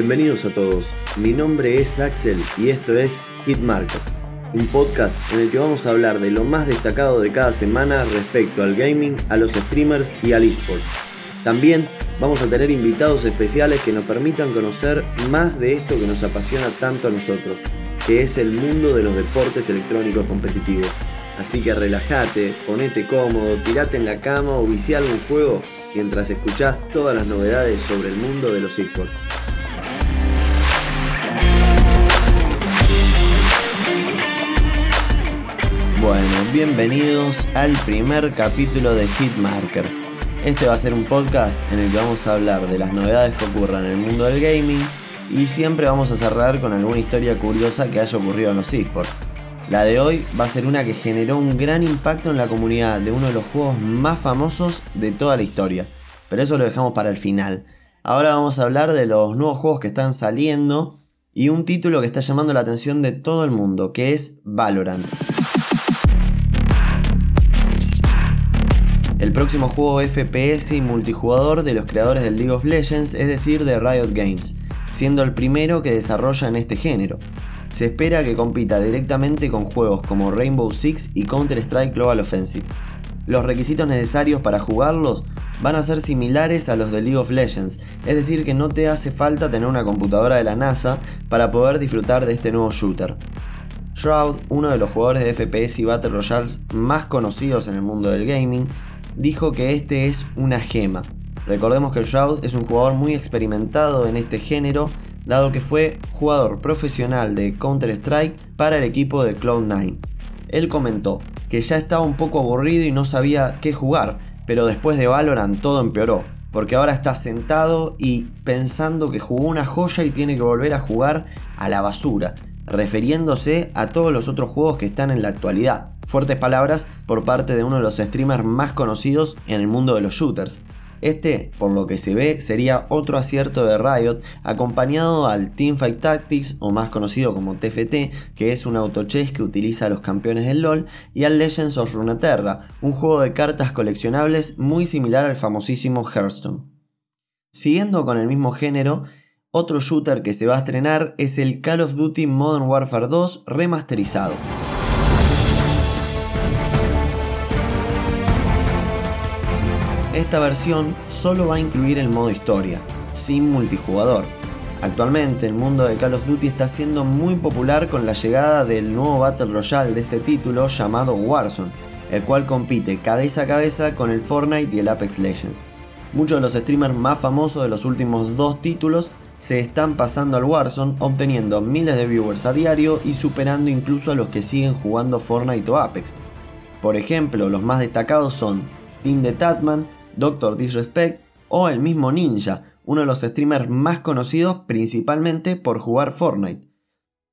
Bienvenidos a todos, mi nombre es Axel y esto es Hitmarker, un podcast en el que vamos a hablar de lo más destacado de cada semana respecto al gaming, a los streamers y al eSport. También vamos a tener invitados especiales que nos permitan conocer más de esto que nos apasiona tanto a nosotros, que es el mundo de los deportes electrónicos competitivos. Así que relájate, ponete cómodo, tirate en la cama o viciá algún juego mientras escuchás todas las novedades sobre el mundo de los esports. Bueno, bienvenidos al primer capítulo de Hitmarker. Este va a ser un podcast en el que vamos a hablar de las novedades que ocurran en el mundo del gaming y siempre vamos a cerrar con alguna historia curiosa que haya ocurrido en los esports. La de hoy va a ser una que generó un gran impacto en la comunidad de uno de los juegos más famosos de toda la historia. Pero eso lo dejamos para el final. Ahora vamos a hablar de los nuevos juegos que están saliendo y un título que está llamando la atención de todo el mundo, que es Valorant. El próximo juego FPS y multijugador de los creadores del League of Legends, es decir, de Riot Games, siendo el primero que desarrolla en este género. Se espera que compita directamente con juegos como Rainbow Six y Counter-Strike Global Offensive. Los requisitos necesarios para jugarlos van a ser similares a los de League of Legends, es decir que no te hace falta tener una computadora de la NASA para poder disfrutar de este nuevo shooter. Shroud, uno de los jugadores de FPS y Battle Royales más conocidos en el mundo del gaming, dijo que este es una gema. Recordemos que Shroud es un jugador muy experimentado en este género dado que fue jugador profesional de Counter-Strike para el equipo de Cloud9. Él comentó que ya estaba un poco aburrido y no sabía qué jugar, pero después de Valorant todo empeoró, porque ahora está sentado y pensando que jugó una joya y tiene que volver a jugar a la basura, refiriéndose a todos los otros juegos que están en la actualidad. Fuertes palabras por parte de uno de los streamers más conocidos en el mundo de los shooters. Este, por lo que se ve, sería otro acierto de Riot, acompañado al Teamfight Tactics, o más conocido como TFT, que es un autochess que utiliza a los campeones del LoL, y al Legends of Runeterra, un juego de cartas coleccionables muy similar al famosísimo Hearthstone. Siguiendo con el mismo género, otro shooter que se va a estrenar es el Call of Duty Modern Warfare 2 remasterizado. Esta versión solo va a incluir el modo historia, sin multijugador. Actualmente el mundo de Call of Duty está siendo muy popular con la llegada del nuevo Battle Royale de este título llamado Warzone, el cual compite cabeza a cabeza con el Fortnite y el Apex Legends. Muchos de los streamers más famosos de los últimos dos títulos se están pasando al Warzone obteniendo miles de viewers a diario y superando incluso a los que siguen jugando Fortnite o Apex. Por ejemplo, los más destacados son Team de Tatman, Doctor Disrespect o el mismo Ninja, uno de los streamers más conocidos principalmente por jugar Fortnite.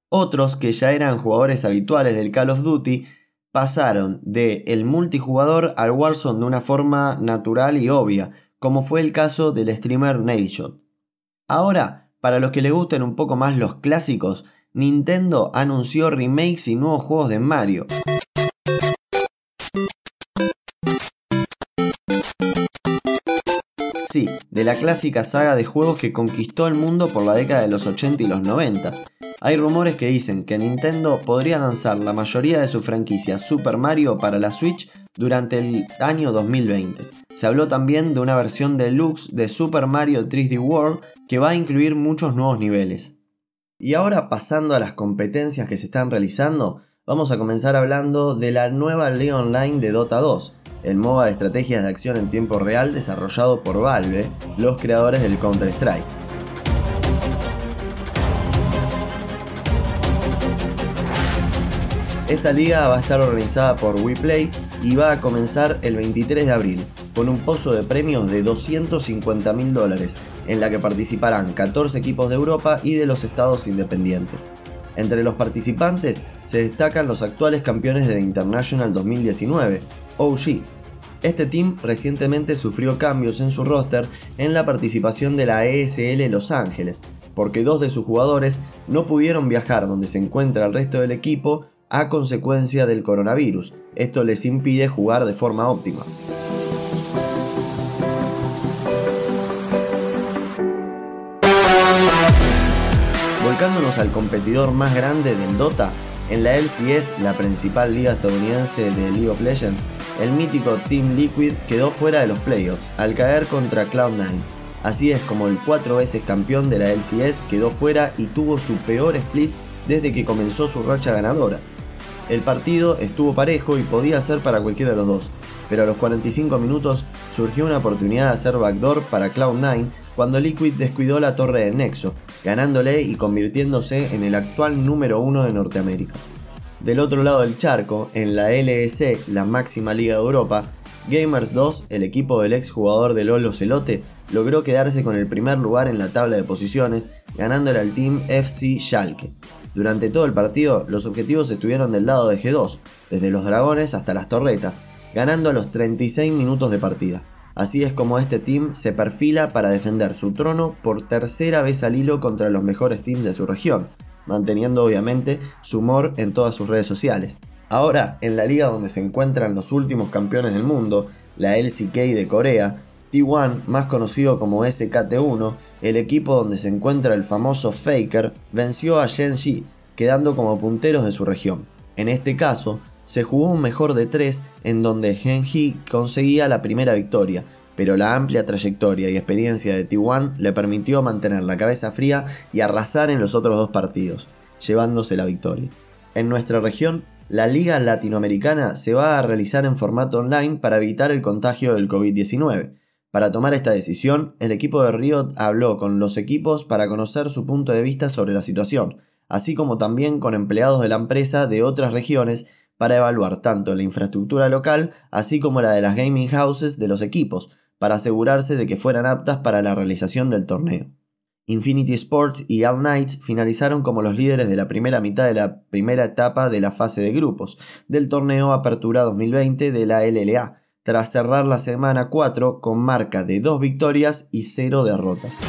Otros que ya eran jugadores habituales del Call of Duty pasaron de el multijugador al Warzone de una forma natural y obvia, como fue el caso del streamer Nadeshot. Ahora, para los que le gusten un poco más los clásicos, Nintendo anunció remakes y nuevos juegos de Mario. Sí, de la clásica saga de juegos que conquistó el mundo por la década de los 80 y los 90. Hay rumores que dicen que Nintendo podría lanzar la mayoría de su franquicia Super Mario para la Switch durante el año 2020. Se habló también de una versión deluxe de Super Mario 3D World que va a incluir muchos nuevos niveles. Y ahora pasando a las competencias que se están realizando, vamos a comenzar hablando de la nueva ley online de Dota 2, el MOBA de estrategias de acción en tiempo real desarrollado por Valve, los creadores del Counter-Strike. Esta liga va a estar organizada por WePlay y va a comenzar el 23 de abril, con un pozo de premios de 250 mil dólares, en la que participarán 14 equipos de Europa y de los estados independientes. Entre los participantes se destacan los actuales campeones de International 2019, OG. Este team recientemente sufrió cambios en su roster en la participación de la ESL Los Ángeles, porque dos de sus jugadores no pudieron viajar donde se encuentra el resto del equipo a consecuencia del coronavirus. Esto les impide jugar de forma óptima. Volcándonos al competidor más grande del Dota, en la LCS, la principal liga estadounidense de League of Legends, el mítico Team Liquid quedó fuera de los playoffs al caer contra Cloud9. Así es como el cuatro veces campeón de la LCS quedó fuera y tuvo su peor split desde que comenzó su racha ganadora. El partido estuvo parejo y podía ser para cualquiera de los dos, pero a los 45 minutos surgió una oportunidad de hacer backdoor para Cloud9 cuando Liquid descuidó la torre del Nexo, ganándole y convirtiéndose en el actual número uno de Norteamérica. Del otro lado del charco, en la LEC, la máxima liga de Europa, Gamers 2, el equipo del ex jugador de Lolo Celote, logró quedarse con el primer lugar en la tabla de posiciones, ganándole al team FC Schalke. Durante todo el partido, los objetivos estuvieron del lado de G2, desde los dragones hasta las torretas, ganando a los 36 minutos de partida. Así es como este team se perfila para defender su trono por tercera vez al hilo contra los mejores teams de su región, manteniendo obviamente su humor en todas sus redes sociales. Ahora, en la liga donde se encuentran los últimos campeones del mundo, la LCK de Corea, T1, más conocido como SKT1, el equipo donde se encuentra el famoso Faker, venció a Shenji, quedando como punteros de su región. En este caso, se jugó un mejor de tres en donde Genji conseguía la primera victoria, pero la amplia trayectoria y experiencia de T1 le permitió mantener la cabeza fría y arrasar en los otros dos partidos, llevándose la victoria. En nuestra región, la Liga Latinoamericana se va a realizar en formato online para evitar el contagio del COVID-19. Para tomar esta decisión, el equipo de Riot habló con los equipos para conocer su punto de vista sobre la situación, así como también con empleados de la empresa de otras regiones para evaluar tanto la infraestructura local así como la de las gaming houses de los equipos, para asegurarse de que fueran aptas para la realización del torneo. Infinity Sports y All Knights finalizaron como los líderes de la primera mitad de la primera etapa de la fase de grupos del torneo Apertura 2020 de la LLA, tras cerrar la semana 4 con marca de 2 victorias y 0 derrotas.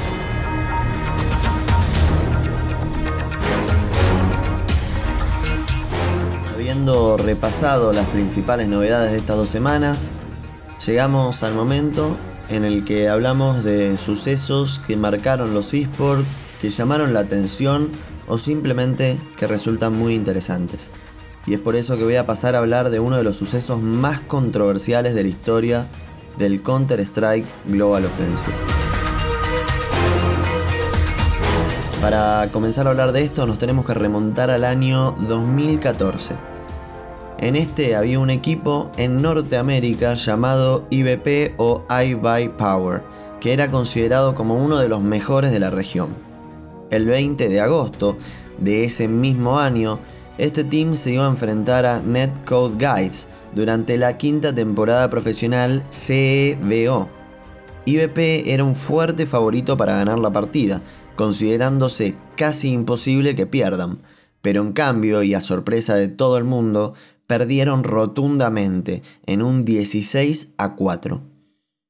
Repasado las principales novedades de estas dos semanas, llegamos al momento en el que hablamos de sucesos que marcaron los esports, que llamaron la atención o simplemente que resultan muy interesantes. Y es por eso que voy a pasar a hablar de uno de los sucesos más controversiales de la historia del Counter-Strike Global Offensive. Para comenzar a hablar de esto nos tenemos que remontar al año 2014 en este había un equipo en Norteamérica llamado IBP o iBuy Power, que era considerado como uno de los mejores de la región. El 20 de agosto de ese mismo año, este team se iba a enfrentar a Netcode Guides durante la quinta temporada profesional CEBO. IBP era un fuerte favorito para ganar la partida, considerándose casi imposible que pierdan, pero en cambio y a sorpresa de todo el mundo, perdieron rotundamente en un 16 a 4.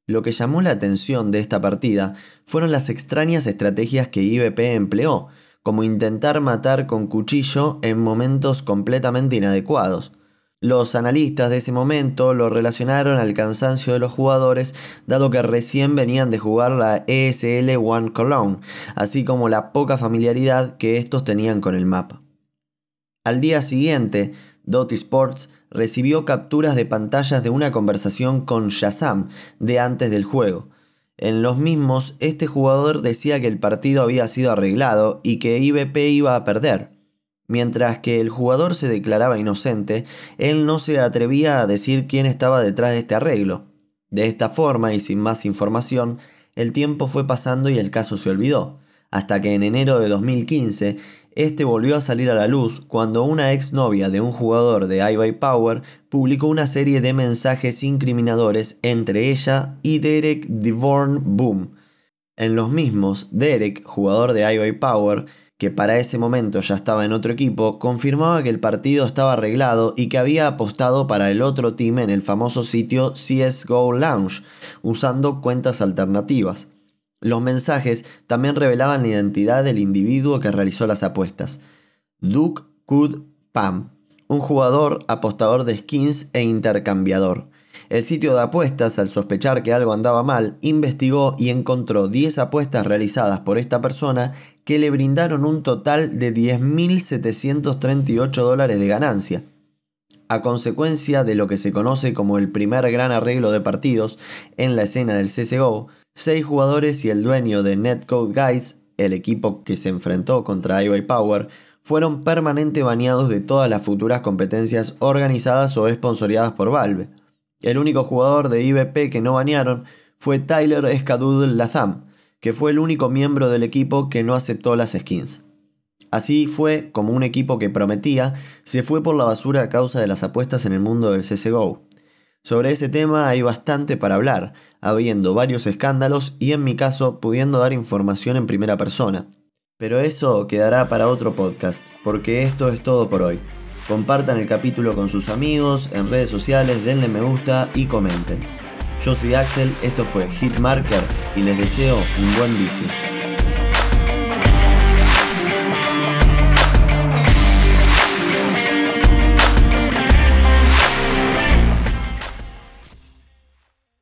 Lo que llamó la atención de esta partida fueron las extrañas estrategias que IBP empleó, como intentar matar con cuchillo en momentos completamente inadecuados. Los analistas de ese momento lo relacionaron al cansancio de los jugadores, dado que recién venían de jugar la ESL One Cologne, así como la poca familiaridad que estos tenían con el mapa. Al día siguiente, Dot Sports recibió capturas de pantallas de una conversación con Shazam de antes del juego. En los mismos, este jugador decía que el partido había sido arreglado y que IBP iba a perder. Mientras que el jugador se declaraba inocente, él no se atrevía a decir quién estaba detrás de este arreglo. De esta forma y sin más información, el tiempo fue pasando y el caso se olvidó, hasta que en enero de 2015 este volvió a salir a la luz cuando una exnovia de un jugador de iBuy Power publicó una serie de mensajes incriminadores entre ella y Derek Devorn Boom. En los mismos, Derek, jugador de iBuy Power, que para ese momento ya estaba en otro equipo, confirmaba que el partido estaba arreglado y que había apostado para el otro team en el famoso sitio CSGO Lounge, usando cuentas alternativas. Los mensajes también revelaban la identidad del individuo que realizó las apuestas. Duke Kud Pam, un jugador apostador de skins e intercambiador. El sitio de apuestas, al sospechar que algo andaba mal, investigó y encontró 10 apuestas realizadas por esta persona que le brindaron un total de 10.738 dólares de ganancia. A consecuencia de lo que se conoce como el primer gran arreglo de partidos en la escena del CSGO, seis jugadores y el dueño de Netcode Guys, el equipo que se enfrentó contra IY Power, fueron permanente baneados de todas las futuras competencias organizadas o esponsoreadas por Valve. El único jugador de IBP que no banearon fue Tyler Escadoodle Latham, que fue el único miembro del equipo que no aceptó las skins. Así fue como un equipo que prometía se fue por la basura a causa de las apuestas en el mundo del CSGO. Sobre ese tema hay bastante para hablar, habiendo varios escándalos y en mi caso pudiendo dar información en primera persona. Pero eso quedará para otro podcast, porque esto es todo por hoy. Compartan el capítulo con sus amigos, en redes sociales, denle me gusta y comenten. Yo soy Axel, esto fue Hitmarker y les deseo un buen vicio.